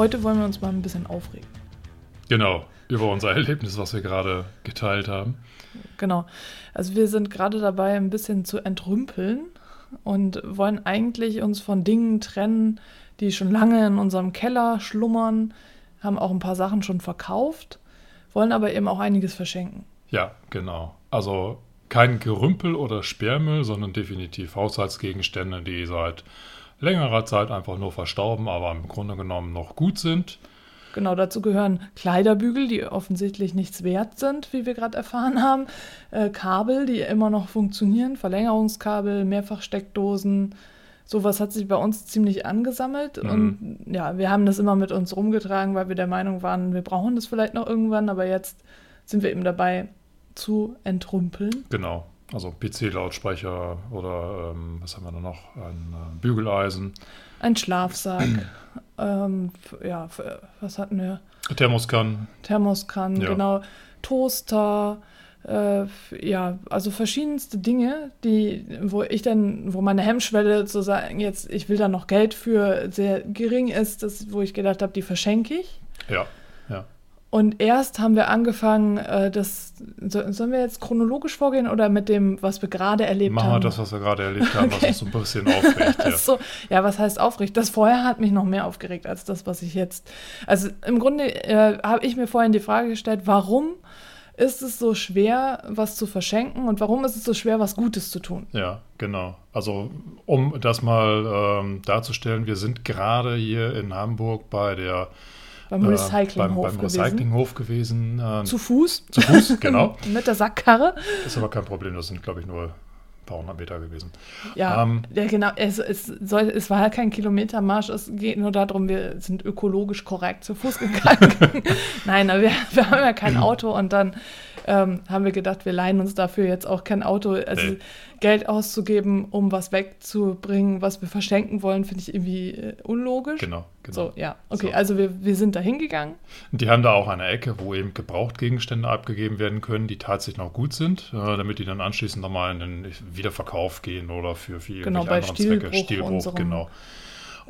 Heute wollen wir uns mal ein bisschen aufregen. Genau, über unser Erlebnis, was wir gerade geteilt haben. Genau. Also wir sind gerade dabei, ein bisschen zu entrümpeln und wollen eigentlich uns von Dingen trennen, die schon lange in unserem Keller schlummern, haben auch ein paar Sachen schon verkauft, wollen aber eben auch einiges verschenken. Ja, genau. Also kein Gerümpel oder Sperrmüll, sondern definitiv Haushaltsgegenstände, die seit längerer Zeit einfach nur verstauben, aber im Grunde genommen noch gut sind. Genau, dazu gehören Kleiderbügel, die offensichtlich nichts wert sind, wie wir gerade erfahren haben, äh, Kabel, die immer noch funktionieren, Verlängerungskabel, Mehrfachsteckdosen. Sowas hat sich bei uns ziemlich angesammelt Mhm. und ja, wir haben das immer mit uns rumgetragen, weil wir der Meinung waren, wir brauchen das vielleicht noch irgendwann, aber jetzt sind wir eben dabei zu entrümpeln. Genau. Also PC-Lautsprecher oder ähm, was haben wir da noch? Ein äh, Bügeleisen, Ein Schlafsack, ähm, ja, f- was hatten wir? Thermoskanne. Thermoskanne, Ja. genau, Toaster, äh, ja, also verschiedenste Dinge, die, wo ich dann, wo meine Hemmschwelle zu sagen, jetzt, ich will da noch Geld für sehr gering ist, das, wo ich gedacht habe, die verschenke ich. Ja. Und erst haben wir angefangen, äh, das, so, sollen wir jetzt chronologisch vorgehen oder mit dem, was wir gerade erlebt Machen wir haben? das, was wir gerade erlebt haben, was Okay. uns so ein bisschen aufregt. Ja. so, ja, was heißt aufregt? Das vorher hat mich noch mehr aufgeregt als das, was ich jetzt. Also im Grunde äh, habe ich mir vorhin die Frage gestellt, warum ist es so schwer, was zu verschenken und warum ist es so schwer, was Gutes zu tun? Ja, genau. Also um das mal ähm, darzustellen, wir sind gerade hier in Hamburg bei der Beim äh, Recyclinghof beim, beim gewesen. Recyclinghof gewesen. äh, Zu Fuß. zu Fuß, genau. Mit der Sackkarre. Ist aber kein Problem, das sind, glaube ich, nur ein paar hundert Meter gewesen. Ja, Ähm, ja genau. Es, es, soll, es war ja kein Kilometermarsch. Es geht nur darum, wir sind ökologisch korrekt zu Fuß gegangen. Nein, wir, wir haben ja kein Auto und dann ähm, haben wir gedacht, wir leihen uns dafür jetzt auch kein Auto. Also Nee. Geld auszugeben, um was wegzubringen, was wir verschenken wollen, finde ich irgendwie äh, unlogisch. Genau, genau. So, ja. Okay, So. also wir, wir sind da hingegangen. Und Die haben da auch eine Ecke, wo eben Gebrauchtgegenstände abgegeben werden können, die tatsächlich noch gut sind, äh, damit die dann anschließend nochmal in den Wiederverkauf gehen oder für, für Genau, irgendwelche bei anderen Zwecke. Stilbruch, Stilbruch, genau.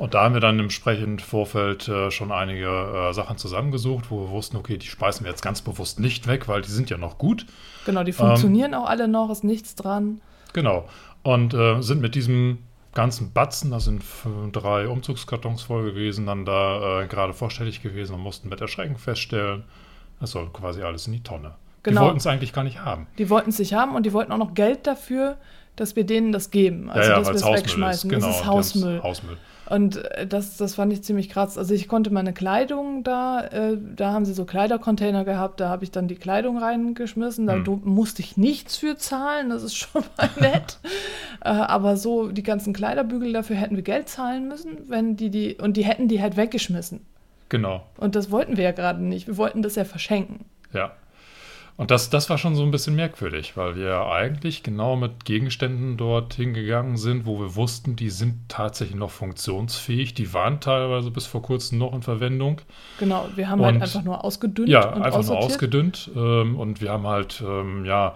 Und da haben wir dann im entsprechenden Vorfeld äh, schon einige äh, Sachen zusammengesucht, wo wir wussten, okay, die speisen wir jetzt ganz bewusst nicht weg, weil die sind ja noch gut. Genau, die Ähm, funktionieren auch alle noch, ist nichts dran. Genau. Und äh, sind mit diesem ganzen Batzen, da sind drei Umzugskartons voll gewesen, dann da äh, gerade vorstellig gewesen und mussten mit Erschrecken feststellen, das soll quasi alles in die Tonne. Genau. Die wollten es eigentlich gar nicht haben. Die wollten es nicht haben und die wollten auch noch Geld dafür, dass wir denen das geben. Also, dass wir es wegschmeißen. Genau, das ist die haben's- Hausmüll. Hausmüll. Und äh, das, das fand ich ziemlich krass. Also ich konnte meine Kleidung da, äh, da haben sie so Kleidercontainer gehabt, da habe ich dann die Kleidung reingeschmissen. Da Hm. musste ich nichts für zahlen, das ist schon mal nett. äh, aber so die ganzen Kleiderbügel, dafür hätten wir Geld zahlen müssen, wenn die die, und die hätten die halt weggeschmissen. Genau, Und das wollten wir ja gerade nicht. Wir wollten das ja verschenken. ja. Und das, das war schon so ein bisschen merkwürdig, weil wir eigentlich genau mit Gegenständen dort hingegangen sind, wo wir wussten, die sind tatsächlich noch funktionsfähig. Die waren teilweise bis vor kurzem noch in Verwendung. Genau, wir haben halt Und- einfach nur ausgedünnt Ja, und einfach nur ausgedünnt. Ähm, und wir haben halt, ähm, ja,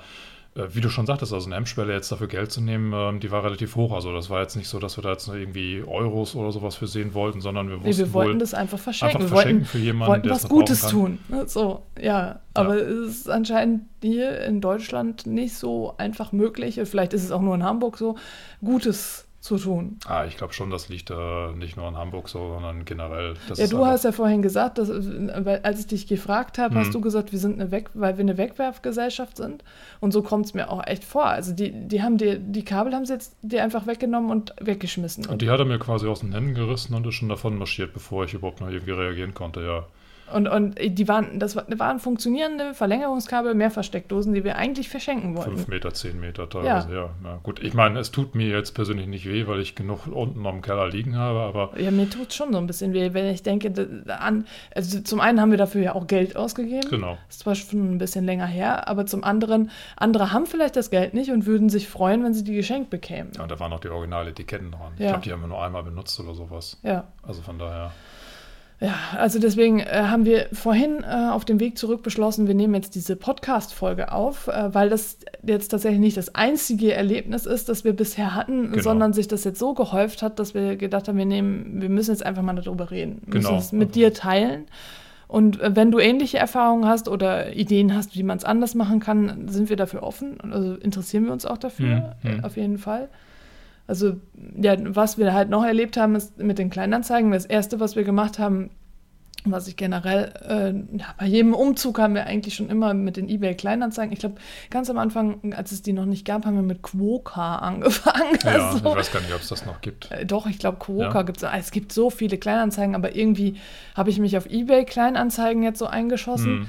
wie du schon sagtest, also eine Hemmschwelle jetzt dafür Geld zu nehmen, ähm, die war relativ hoch. Also das war jetzt nicht so, dass wir da jetzt irgendwie Euros oder sowas für sehen wollten, sondern wir Nee, wussten wir wollten das einfach verschenken. einfach wir verschenken wollten, für jemanden, wollten der was Gutes tun. ne? So, ja. Aber es ist anscheinend hier in Deutschland nicht so einfach möglich. Vielleicht ist es auch nur in Hamburg so, Gutes zu tun. Ah, ich glaube schon, das liegt äh, nicht nur in Hamburg so, sondern generell. Ja, du hast ja vorhin gesagt, dass, weil, als ich dich gefragt habe, Mhm. hast du gesagt, wir sind eine Weg, weil wir eine Wegwerfgesellschaft sind. Und so kommt es mir auch echt vor. Also die, die haben dir, die Kabel haben sie jetzt dir einfach weggenommen und weggeschmissen. Und die hat er mir quasi aus den Händen gerissen und ist schon davon marschiert, bevor ich überhaupt noch irgendwie reagieren konnte, ja. Und, und die waren, das waren funktionierende Verlängerungskabel, mehr Versteckdosen, die wir eigentlich verschenken wollten. Fünf Meter, zehn Meter teilweise, ja. ja. ja. Gut, ich meine, es tut mir jetzt persönlich nicht weh, weil ich genug unten am Keller liegen habe, aber. Ja, mir tut es schon so ein bisschen weh, wenn ich denke, an, also zum einen haben wir dafür ja auch Geld ausgegeben. Genau. Das ist zwar schon ein bisschen länger her, aber zum anderen, andere haben vielleicht das Geld nicht und würden sich freuen, wenn sie die geschenkt bekämen. Ja, und da waren noch die Original-Etiketten dran. Ja. Ich glaube, die haben wir nur einmal benutzt oder sowas. Ja. Also von daher. Ja, also deswegen äh, haben wir vorhin äh, auf dem Weg zurück beschlossen, wir nehmen jetzt diese Podcast-Folge auf, äh, weil das jetzt tatsächlich nicht das einzige Erlebnis ist, das wir bisher hatten, genau. sondern sich das jetzt so gehäuft hat, dass wir gedacht haben, wir nehmen, wir müssen jetzt einfach mal darüber reden. Wir genau. müssen es mit dir teilen. Und äh, wenn du ähnliche Erfahrungen hast oder Ideen hast, wie man es anders machen kann, sind wir dafür offen. Also interessieren wir uns auch dafür, mhm. auf jeden Fall. Also, ja, was wir halt noch erlebt haben, ist mit den Kleinanzeigen. Das erste, was wir gemacht haben, was ich generell, äh, ja, bei jedem Umzug haben wir eigentlich schon immer mit den eBay-Kleinanzeigen. Ich glaube, ganz am Anfang, als es die noch nicht gab, haben wir mit Quoka angefangen. Ja, also, ich weiß gar nicht, ob es das noch gibt. Äh, doch, ich glaube, Quoka ja. gibt es. Es gibt so viele Kleinanzeigen, aber irgendwie habe ich mich auf eBay-Kleinanzeigen jetzt so eingeschossen. Mhm.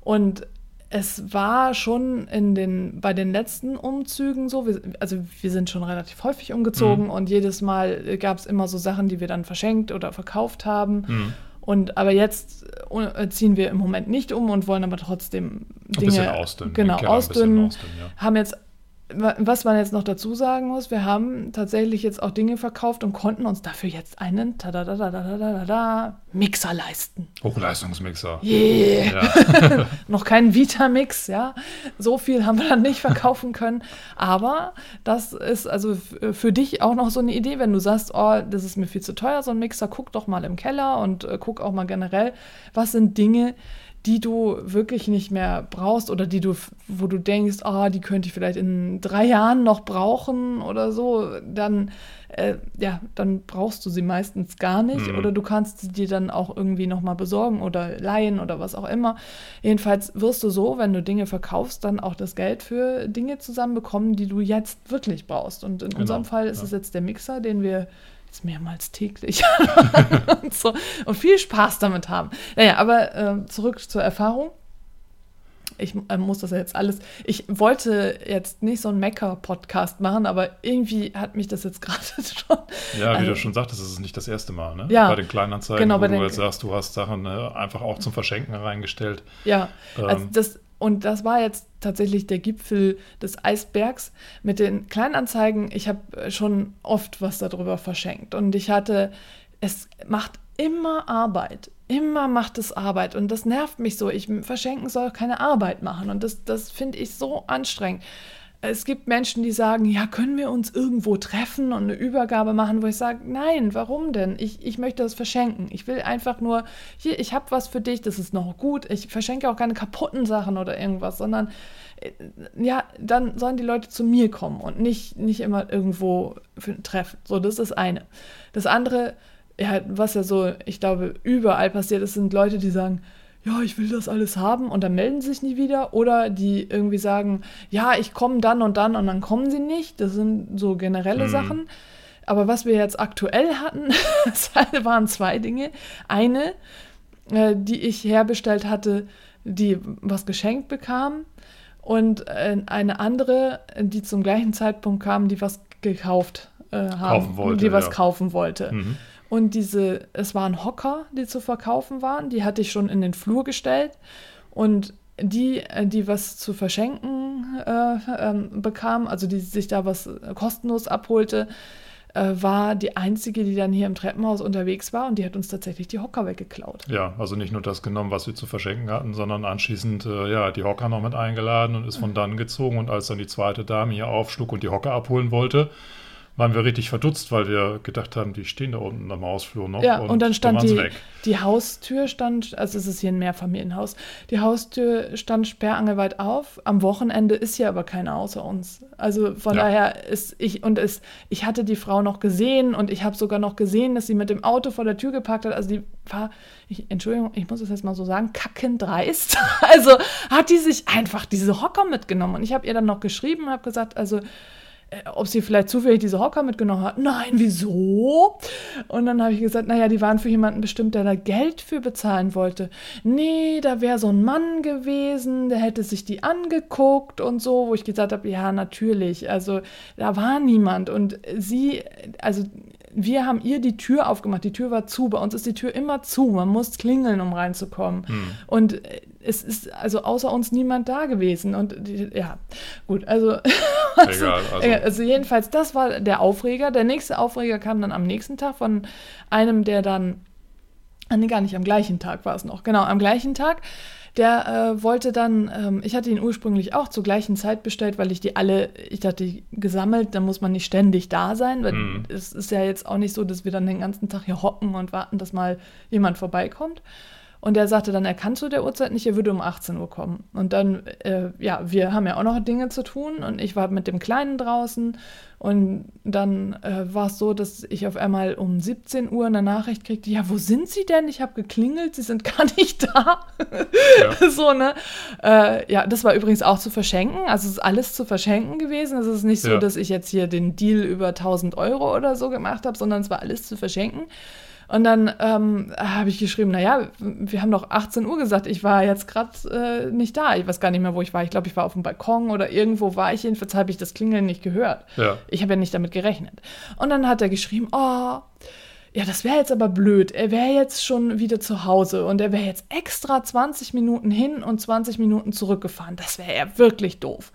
Und es war schon in den, bei den letzten Umzügen so, wir, also wir sind schon relativ häufig umgezogen mhm. und jedes Mal gab es immer so Sachen, die wir dann verschenkt oder verkauft haben. Mhm. Und aber jetzt äh, ziehen wir im Moment nicht um und wollen aber trotzdem Dinge ein ausdünnen. Genau, ausdünnen. ausdünnen ja. Haben jetzt was man jetzt noch dazu sagen muss, wir haben tatsächlich jetzt auch Dinge verkauft und konnten uns dafür jetzt einen Mixer leisten. Hochleistungsmixer. Yeah. Ja. noch keinen Vitamix, ja. So viel haben wir dann nicht verkaufen können. Aber das ist also für dich auch noch so eine Idee, wenn du sagst, oh, das ist mir viel zu teuer, so ein Mixer, guck doch mal im Keller und äh, guck auch mal generell, was sind Dinge, die du wirklich nicht mehr brauchst oder die du, wo du denkst, ah, oh, die könnte ich vielleicht in drei Jahren noch brauchen oder so, dann, äh, ja, dann brauchst du sie meistens gar nicht mhm. oder du kannst sie dir dann auch irgendwie nochmal besorgen oder leihen oder was auch immer. Jedenfalls wirst du so, wenn du Dinge verkaufst, dann auch das Geld für Dinge zusammenbekommen, die du jetzt wirklich brauchst. Und in genau. unserem Fall ist ja. es jetzt der Mixer, den wir mehrmals täglich und, so, und viel Spaß damit haben. Naja, aber äh, zurück zur Erfahrung. Ich äh, muss das ja jetzt alles. Ich wollte jetzt nicht so einen Mecker-Podcast machen, aber irgendwie hat mich das jetzt gerade schon. Ja, wie also, du schon sagtest, das ist nicht das erste Mal, ne? Ja. Bei den Kleinanzeigen, genau, wo du jetzt sagst, du hast Sachen ne, einfach auch zum Verschenken reingestellt. Ja, ähm, also das, und das war jetzt tatsächlich der Gipfel des Eisbergs mit den Kleinanzeigen. Ich habe schon oft was darüber verschenkt und ich hatte, es macht immer Arbeit. Immer macht es Arbeit und das nervt mich so. Ich verschenken soll keine Arbeit machen und das, das finde ich so anstrengend es gibt Menschen, die sagen, ja, können wir uns irgendwo treffen und eine Übergabe machen, wo ich sage, nein, warum denn? Ich, ich möchte das verschenken. Ich will einfach nur, hier, ich habe was für dich, das ist noch gut. Ich verschenke auch keine kaputten Sachen oder irgendwas, sondern äh, ja, dann sollen die Leute zu mir kommen und nicht, nicht immer irgendwo für Treffen. So, das ist das eine. Das andere, ja, was ja so, ich glaube, überall passiert ist, sind Leute, die sagen, ja, ich will das alles haben und dann melden sie sich nie wieder. Oder die irgendwie sagen, ja, ich komme dann und dann und dann kommen sie nicht. Das sind so generelle mhm. Sachen. Aber was wir jetzt aktuell hatten, waren zwei Dinge. Eine, äh, die ich herbestellt hatte, die was geschenkt bekam. Und äh, eine andere, die zum gleichen Zeitpunkt kam, die was gekauft äh, haben, wollte, die was ja. kaufen wollte. Mhm. Und diese, es waren Hocker, die zu verkaufen waren, die hatte ich schon in den Flur gestellt. Und die, äh, die was zu verschenken äh, ähm, bekam, also die sich da was kostenlos abholte, äh, war die einzige, die dann hier im Treppenhaus unterwegs war und die hat uns tatsächlich die Hocker weggeklaut. Ja, also nicht nur das genommen, was wir zu verschenken hatten, sondern anschließend äh, ja die Hocker noch mit eingeladen und ist von dann gezogen und als dann die zweite Dame hier aufschlug und die Hocker abholen wollte, waren wir richtig verdutzt, weil wir gedacht haben, die stehen da unten am Hausflur noch. Ja, und, und dann stand dann die, die Haustür stand, also es ist hier ein Mehrfamilienhaus, die Haustür stand sperrangelweit auf. Am Wochenende ist hier aber keiner außer uns. Also von ja. daher ist ich, und es, ich hatte die Frau noch gesehen und ich habe sogar noch gesehen, dass sie mit dem Auto vor der Tür geparkt hat. Also die war, ich, Entschuldigung, ich muss das jetzt mal so sagen, kackendreist. Also hat die sich einfach diese Hocker mitgenommen. Und ich habe ihr dann noch geschrieben und habe gesagt, also ob sie vielleicht zufällig diese Hocker mitgenommen hat. Nein, wieso? Und dann habe ich gesagt, naja, die waren für jemanden bestimmt, der da Geld für bezahlen wollte. Nee, da wäre so ein Mann gewesen, der hätte sich die angeguckt und so, wo ich gesagt habe, ja, natürlich. Also da war niemand. Und sie, also wir haben ihr die Tür aufgemacht. Die Tür war zu. Bei uns ist die Tür immer zu. Man muss klingeln, um reinzukommen. Hm. Und es ist also außer uns niemand da gewesen. Und ja, gut, also, Egal, also. also. jedenfalls, das war der Aufreger. Der nächste Aufreger kam dann am nächsten Tag von einem, der dann, ah, nee, gar nicht, am gleichen Tag war es noch, genau, am gleichen Tag. Der äh, wollte dann, ähm, ich hatte ihn ursprünglich auch zur gleichen Zeit bestellt, weil ich die alle, ich hatte die gesammelt, da muss man nicht ständig da sein, weil mhm. es ist ja jetzt auch nicht so, dass wir dann den ganzen Tag hier hocken und warten, dass mal jemand vorbeikommt. Und er sagte dann, er kann zu der Uhrzeit nicht, er würde um 18 Uhr kommen. Und dann, äh, ja, wir haben ja auch noch Dinge zu tun und ich war mit dem Kleinen draußen und dann äh, war es so, dass ich auf einmal um 17 Uhr eine Nachricht kriegte, ja, wo sind Sie denn? Ich habe geklingelt, Sie sind gar nicht da. Ja. so, ne? Äh, ja, das war übrigens auch zu verschenken, also es ist alles zu verschenken gewesen. Es ist nicht so, ja. dass ich jetzt hier den Deal über 1000 Euro oder so gemacht habe, sondern es war alles zu verschenken. Und dann ähm, habe ich geschrieben, naja, wir haben doch 18 Uhr gesagt, ich war jetzt gerade äh, nicht da. Ich weiß gar nicht mehr, wo ich war. Ich glaube, ich war auf dem Balkon oder irgendwo war ich. Jedenfalls habe ich das Klingeln nicht gehört. Ja. Ich habe ja nicht damit gerechnet. Und dann hat er geschrieben, oh, ja, das wäre jetzt aber blöd. Er wäre jetzt schon wieder zu Hause und er wäre jetzt extra 20 Minuten hin und 20 Minuten zurückgefahren. Das wäre ja wirklich doof.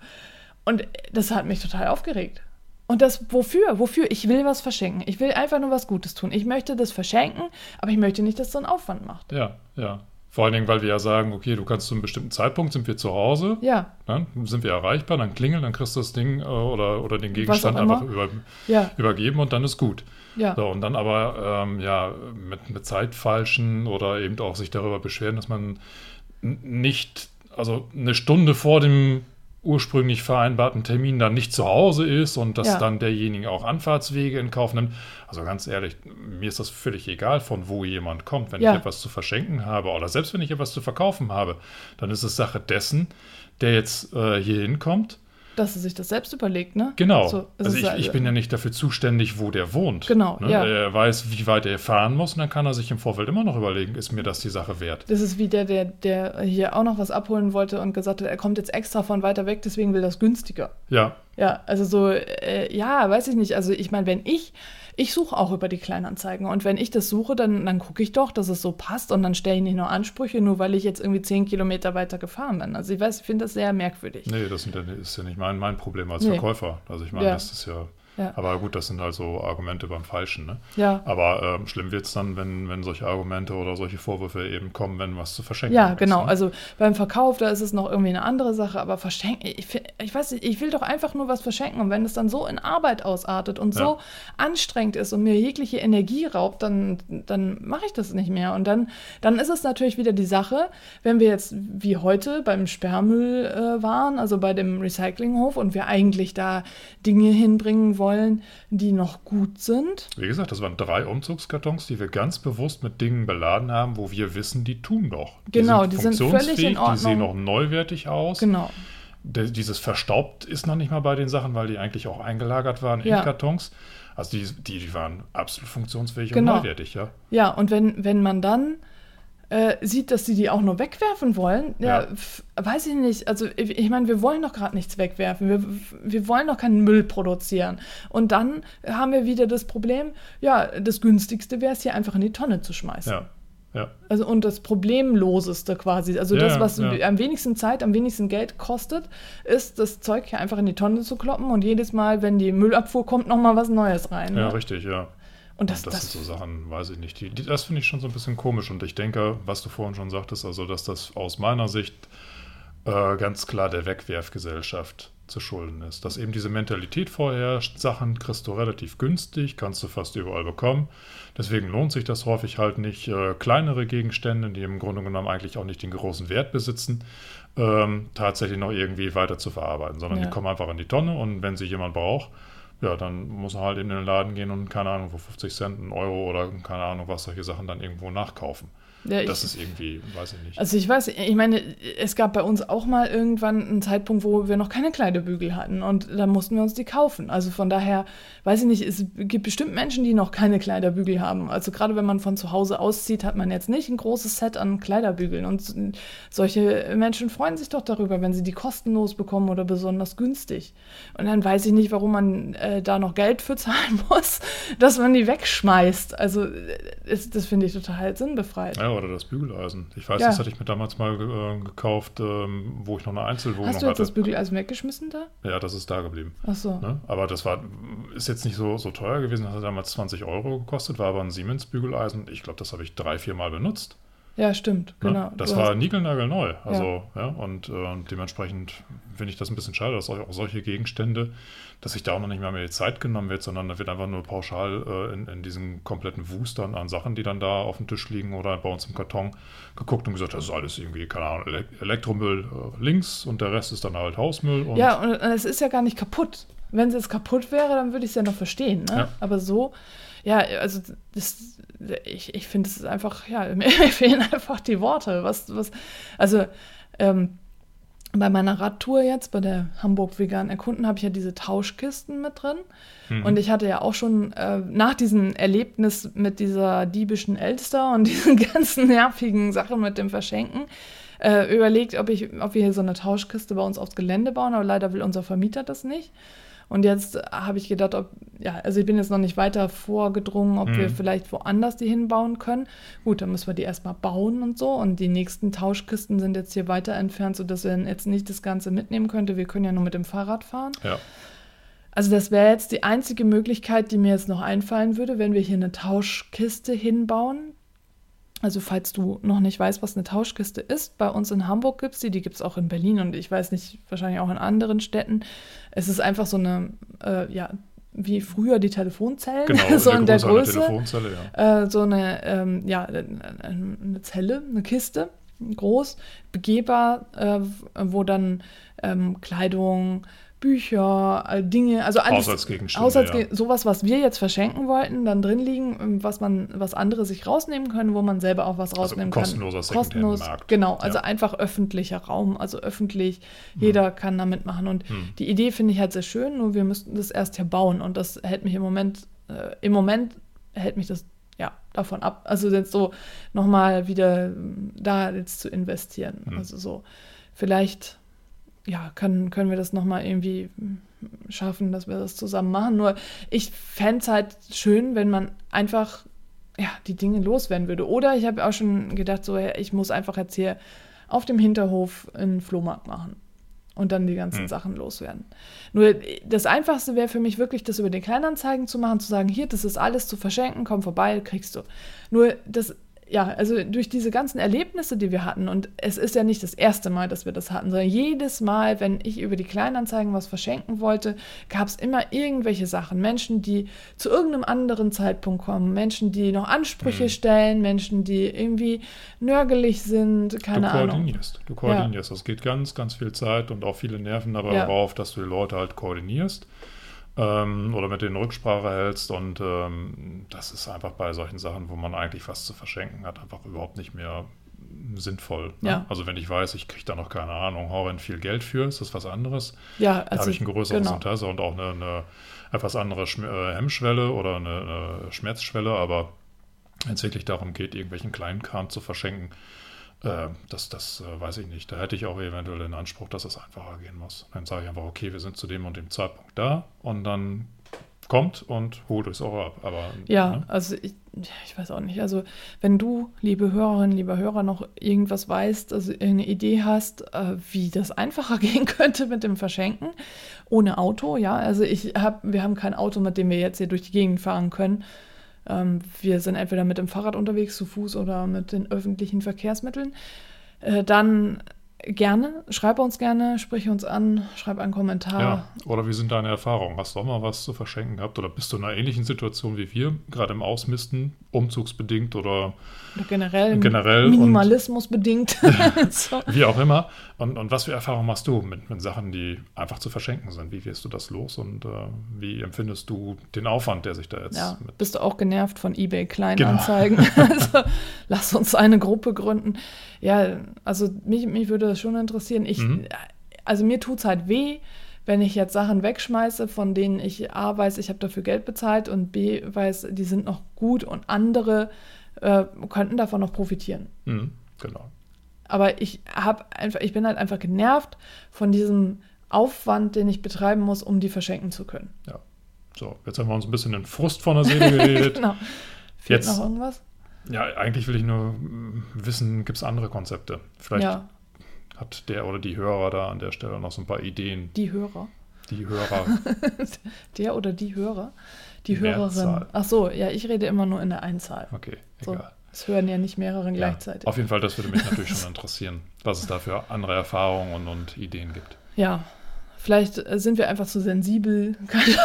Und das hat mich total aufgeregt. Und das wofür? Wofür? Ich will was verschenken. Ich will einfach nur was Gutes tun. Ich möchte das verschenken, aber ich möchte nicht, dass so einen Aufwand macht. Ja, ja. Vor allen Dingen, weil wir ja sagen, okay, du kannst zu einem bestimmten Zeitpunkt, sind wir zu Hause, ja. dann sind wir erreichbar, dann klingeln, dann kriegst du das Ding äh, oder, oder den Gegenstand einfach über, ja. übergeben und dann ist gut. Ja. So, und dann aber ähm, ja, mit, mit Zeitfalschen oder eben auch sich darüber beschweren, dass man nicht, also eine Stunde vor dem ursprünglich vereinbarten Termin dann nicht zu Hause ist und dass ja. dann derjenige auch Anfahrtswege in Kauf nimmt. Also ganz ehrlich, mir ist das völlig egal, von wo jemand kommt. Wenn ja. ich etwas zu verschenken habe oder selbst wenn ich etwas zu verkaufen habe, dann ist es Sache dessen, der jetzt äh, hier hinkommt dass er sich das selbst überlegt, ne? Genau. So, also ich, ich, bin ja nicht dafür zuständig, wo der wohnt. Genau, ne? ja. Er weiß, wie weit er fahren muss und dann kann er sich im Vorfeld immer noch überlegen, ist mir das die Sache wert. Das ist wie der, der, der hier auch noch was abholen wollte und gesagt hat, er kommt jetzt extra von weiter weg, deswegen will das günstiger. Ja. Ja, also so, äh, ja, weiß ich nicht. Also ich meine, wenn ich ich suche auch über die Kleinanzeigen. Und wenn ich das suche, dann, dann gucke ich doch, dass es so passt. Und dann stelle ich nicht nur Ansprüche, nur weil ich jetzt irgendwie zehn Kilometer weiter gefahren bin. Also ich weiß, ich finde das sehr merkwürdig. Nee, das ist ja nicht mein, mein Problem als nee. Verkäufer. Also ich meine, ja. das ist ja ja. Aber gut, das sind halt so Argumente beim Falschen. Ne? Ja. Aber ähm, schlimm wird es dann, wenn, wenn solche Argumente oder solche Vorwürfe eben kommen, wenn was zu verschenken ja, ist. Ja, genau. Ne? Also beim Verkauf, da ist es noch irgendwie eine andere Sache. Aber verschenken, ich, ich weiß nicht, ich will doch einfach nur was verschenken. Und wenn es dann so in Arbeit ausartet und so anstrengend ist und mir jegliche Energie raubt, dann, dann mache ich das nicht mehr. Und dann, dann ist es natürlich wieder die Sache, wenn wir jetzt wie heute beim Sperrmüll äh, waren, also bei dem Recyclinghof und wir eigentlich da Dinge hinbringen wollen, wollen, die noch gut sind. Wie gesagt, das waren drei Umzugskartons, die wir ganz bewusst mit Dingen beladen haben, wo wir wissen, die tun doch. Die genau, sind die sind völlig in Ordnung. Die sehen noch neuwertig aus. Genau. Dieses verstaubt ist noch nicht mal bei den Sachen, weil die eigentlich auch eingelagert waren ja. in Kartons. Also die, die, die waren absolut funktionsfähig genau. und neuwertig, ja. Ja, und wenn, wenn man dann äh, sieht, dass sie die auch nur wegwerfen wollen, ja, ja. weiß ich nicht. Also ich, ich meine, wir wollen doch gerade nichts wegwerfen. Wir, wir wollen doch keinen Müll produzieren. Und dann haben wir wieder das Problem, ja, das günstigste wäre es hier einfach in die Tonne zu schmeißen. Ja. Ja. Also und das Problemloseste quasi, also ja, das, was ja. am wenigsten Zeit, am wenigsten Geld kostet, ist das Zeug hier einfach in die Tonne zu kloppen und jedes Mal, wenn die Müllabfuhr kommt, nochmal was Neues rein. Ja, ne? richtig, ja. Und das, das, das, sind so Sachen, weiß ich nicht. Die, die, das finde ich schon so ein bisschen komisch. Und ich denke, was du vorhin schon sagtest, also dass das aus meiner Sicht äh, ganz klar der Wegwerfgesellschaft zu schulden ist. Dass eben diese Mentalität vorherrscht, Sachen kriegst du relativ günstig, kannst du fast überall bekommen. Deswegen lohnt sich das häufig halt nicht. Äh, kleinere Gegenstände, die im Grunde genommen eigentlich auch nicht den großen Wert besitzen, ähm, tatsächlich noch irgendwie weiter zu verarbeiten, sondern ja. die kommen einfach in die Tonne und wenn sie jemand braucht, ja, dann muss er halt in den Laden gehen und keine Ahnung, für 50 Cent, einen Euro oder keine Ahnung, was solche Sachen dann irgendwo nachkaufen. Ja, das ist irgendwie, weiß ich nicht. Also ich weiß, ich meine, es gab bei uns auch mal irgendwann einen Zeitpunkt, wo wir noch keine Kleiderbügel hatten und da mussten wir uns die kaufen. Also von daher, weiß ich nicht, es gibt bestimmt Menschen, die noch keine Kleiderbügel haben. Also gerade wenn man von zu Hause auszieht, hat man jetzt nicht ein großes Set an Kleiderbügeln und solche Menschen freuen sich doch darüber, wenn sie die kostenlos bekommen oder besonders günstig. Und dann weiß ich nicht, warum man äh, da noch Geld für zahlen muss, dass man die wegschmeißt. Also das, das finde ich total sinnbefreit. Ja, oder das Bügeleisen. Ich weiß, ja. das hatte ich mir damals mal äh, gekauft, ähm, wo ich noch eine Einzelwohnung hatte. Hast du jetzt hatte. das Bügeleisen weggeschmissen da? Ja, das ist da geblieben. Ach so. Ne? Aber das war, ist jetzt nicht so, so teuer gewesen, das hat damals 20 Euro gekostet, war aber ein Siemens-Bügeleisen. Ich glaube, das habe ich drei, vier Mal benutzt. Ja, stimmt, ne? genau. Das du war niegelnagelneu. Also, ja, ja und äh, dementsprechend finde ich das ein bisschen schade, dass auch solche Gegenstände, dass sich da auch noch nicht mehr, mehr die Zeit genommen wird, sondern da wird einfach nur pauschal äh, in, in diesen kompletten Wustern an Sachen, die dann da auf dem Tisch liegen oder bei uns im Karton geguckt und gesagt, das ist alles irgendwie, keine Ahnung, Elektromüll äh, links und der Rest ist dann halt Hausmüll. Und ja, und es ist ja gar nicht kaputt. Wenn es jetzt kaputt wäre, dann würde ich es ja noch verstehen. Ne? Ja. Aber so, ja, also das, ich, ich finde, es ist einfach, ja, mir fehlen einfach die Worte. Was, was, also, ähm, bei meiner Radtour jetzt, bei der Hamburg Vegan Erkunden, habe ich ja diese Tauschkisten mit drin. Mhm. Und ich hatte ja auch schon äh, nach diesem Erlebnis mit dieser diebischen Elster und diesen ganzen nervigen Sachen mit dem Verschenken, äh, überlegt, ob, ich, ob wir hier so eine Tauschkiste bei uns aufs Gelände bauen, aber leider will unser Vermieter das nicht. Und jetzt habe ich gedacht, ob, ja, also ich bin jetzt noch nicht weiter vorgedrungen, ob mhm. wir vielleicht woanders die hinbauen können. Gut, dann müssen wir die erstmal bauen und so. Und die nächsten Tauschkisten sind jetzt hier weiter entfernt, sodass wir jetzt nicht das Ganze mitnehmen könnten. Wir können ja nur mit dem Fahrrad fahren. Ja. Also das wäre jetzt die einzige Möglichkeit, die mir jetzt noch einfallen würde, wenn wir hier eine Tauschkiste hinbauen. Also falls du noch nicht weißt, was eine Tauschkiste ist, bei uns in Hamburg gibt es die, die gibt es auch in Berlin und ich weiß nicht, wahrscheinlich auch in anderen Städten. Es ist einfach so eine, äh, ja, wie früher die Telefonzellen, genau, so in der Größe. Telefonzelle, ja. Äh, so eine, ähm, ja, eine Zelle, eine Kiste, groß, begehbar, äh, wo dann ähm, Kleidung, Bücher, äh, Dinge, also alles, Haushaltsgegenstände, Haushaltsge ja. sowas, was wir jetzt verschenken wollten, dann drin liegen, ähm, was man, was andere sich rausnehmen können, wo man selber auch was also rausnehmen also kostenloser kann. Kostenlos, genau, also ja. einfach öffentlicher Raum, also öffentlich, hm. jeder kann da mitmachen und hm. die Idee finde ich halt sehr schön, nur wir müssten das erst ja bauen und das hält mich im Moment, äh, im Moment hält mich das ja davon ab, also jetzt so nochmal wieder ähm, da jetzt zu investieren, hm. also so vielleicht ja, können, können wir das nochmal irgendwie schaffen, dass wir das zusammen machen. Nur ich fände es halt schön, wenn man einfach ja, die Dinge loswerden würde. Oder ich habe auch schon gedacht, so, ich muss einfach jetzt hier auf dem Hinterhof einen Flohmarkt machen und dann die ganzen hm. Sachen loswerden. Nur das Einfachste wäre für mich wirklich, das über den Kleinanzeigen zu machen, zu sagen, hier, das ist alles zu verschenken, komm vorbei, kriegst du. Nur das ja, also durch diese ganzen Erlebnisse, die wir hatten, und es ist ja nicht das erste Mal, dass wir das hatten, sondern jedes Mal, wenn ich über die Kleinanzeigen was verschenken wollte, gab es immer irgendwelche Sachen. Menschen, die zu irgendeinem anderen Zeitpunkt kommen, Menschen, die noch Ansprüche mhm. stellen, Menschen, die irgendwie nörgelig sind, keine du koordinierst. Ahnung. Du koordinierst. Ja. Das geht ganz, ganz viel Zeit und auch viele Nerven dabei ja. darauf, dass du die Leute halt koordinierst ähm, oder mit denen Rücksprache hältst. Und ähm, das ist einfach bei solchen Sachen, wo man eigentlich was zu verschenken hat, einfach überhaupt nicht mehr sinnvoll. Ne? Ja. Also wenn ich weiß, ich kriege da noch keine Ahnung, horrend viel Geld für, ist das was anderes. Ja, also, da habe ich ein größeres genau. Interesse und auch eine, eine etwas andere Schm äh, Hemmschwelle oder eine, eine, Schmerzschwelle, aber wenn es wirklich darum geht, irgendwelchen kleinen Kram zu verschenken, äh, das, das äh, weiß ich nicht. Da hätte ich auch eventuell den Anspruch, dass es einfacher gehen muss. Dann sage ich einfach, okay, wir sind zu dem und dem Zeitpunkt da und dann kommt und holt es auch ab. Aber, ja, ne? also ich, ich weiß auch nicht. Also wenn du, liebe Hörerinnen, lieber Hörer, noch irgendwas weißt, also eine Idee hast, äh, wie das einfacher gehen könnte mit dem Verschenken, ohne Auto, ja. Also ich habe, wir haben kein Auto, mit dem wir jetzt hier durch die Gegend fahren können. Ähm, wir sind entweder mit dem Fahrrad unterwegs, zu Fuß oder mit den öffentlichen Verkehrsmitteln. Äh, dann Gerne, schreib uns gerne, sprich uns an, schreib einen Kommentar. Ja, oder wie sind deine Erfahrungen? Hast du auch mal was zu verschenken gehabt oder bist du in einer ähnlichen Situation wie wir, gerade im Ausmisten, umzugsbedingt oder, Oder generell, Generell und- Minimalismus bedingt. so. wie auch immer? Und, und was für Erfahrungen machst du mit, mit Sachen, die einfach zu verschenken sind? Wie wirst du das los und äh, wie empfindest du den Aufwand, der sich da jetzt Ja, mit. bist du auch genervt von eBay Genau. Kleinanzeigen? also, lass uns eine Gruppe gründen. Ja, also mich, mich würde das schon interessieren. Ich, Mhm. Also mir tut es halt weh, wenn ich jetzt Sachen wegschmeiße, von denen ich A weiß, ich habe dafür Geld bezahlt und B weiß, die sind noch gut und andere äh, könnten davon noch profitieren. Mhm, genau. Aber ich habe einfach, ich bin halt einfach genervt von diesem Aufwand, den ich betreiben muss, um die verschenken zu können. Ja. So, jetzt haben wir uns ein bisschen in Frust von der Seele geredet. genau. Fehlt Jetzt- noch irgendwas? Ja, eigentlich will ich nur wissen, gibt es andere Konzepte? Vielleicht Ja, hat der oder die Hörer da an der Stelle noch so ein paar Ideen. die Hörer. Die Hörer. Der oder die Hörer? Die Mehrzahl. Hörerin. Ach so, ja, ich rede immer nur in der Einzahl. Okay, So, egal. es hören ja nicht mehrere Ja, gleichzeitig. auf jeden Fall, das würde mich natürlich schon interessieren, was es da für andere Erfahrungen und, und Ideen gibt. Ja, vielleicht äh, sind wir einfach zu sensibel. Keine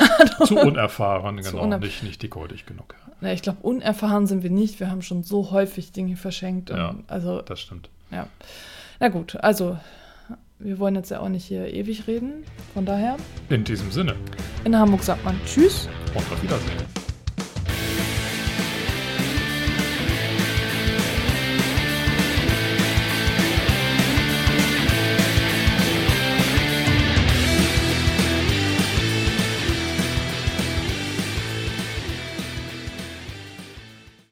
Zu unerfahren, Zu genau, uner- nicht, nicht dickhäutig genug. Na, ich glaube, unerfahren sind wir nicht. Wir haben schon so häufig Dinge verschenkt. Ja. Also, Das stimmt. ja. Na gut, also, wir wollen jetzt ja auch nicht hier ewig reden. Von daher, In diesem Sinne in Hamburg sagt man Tschüss. und auf Wiedersehen.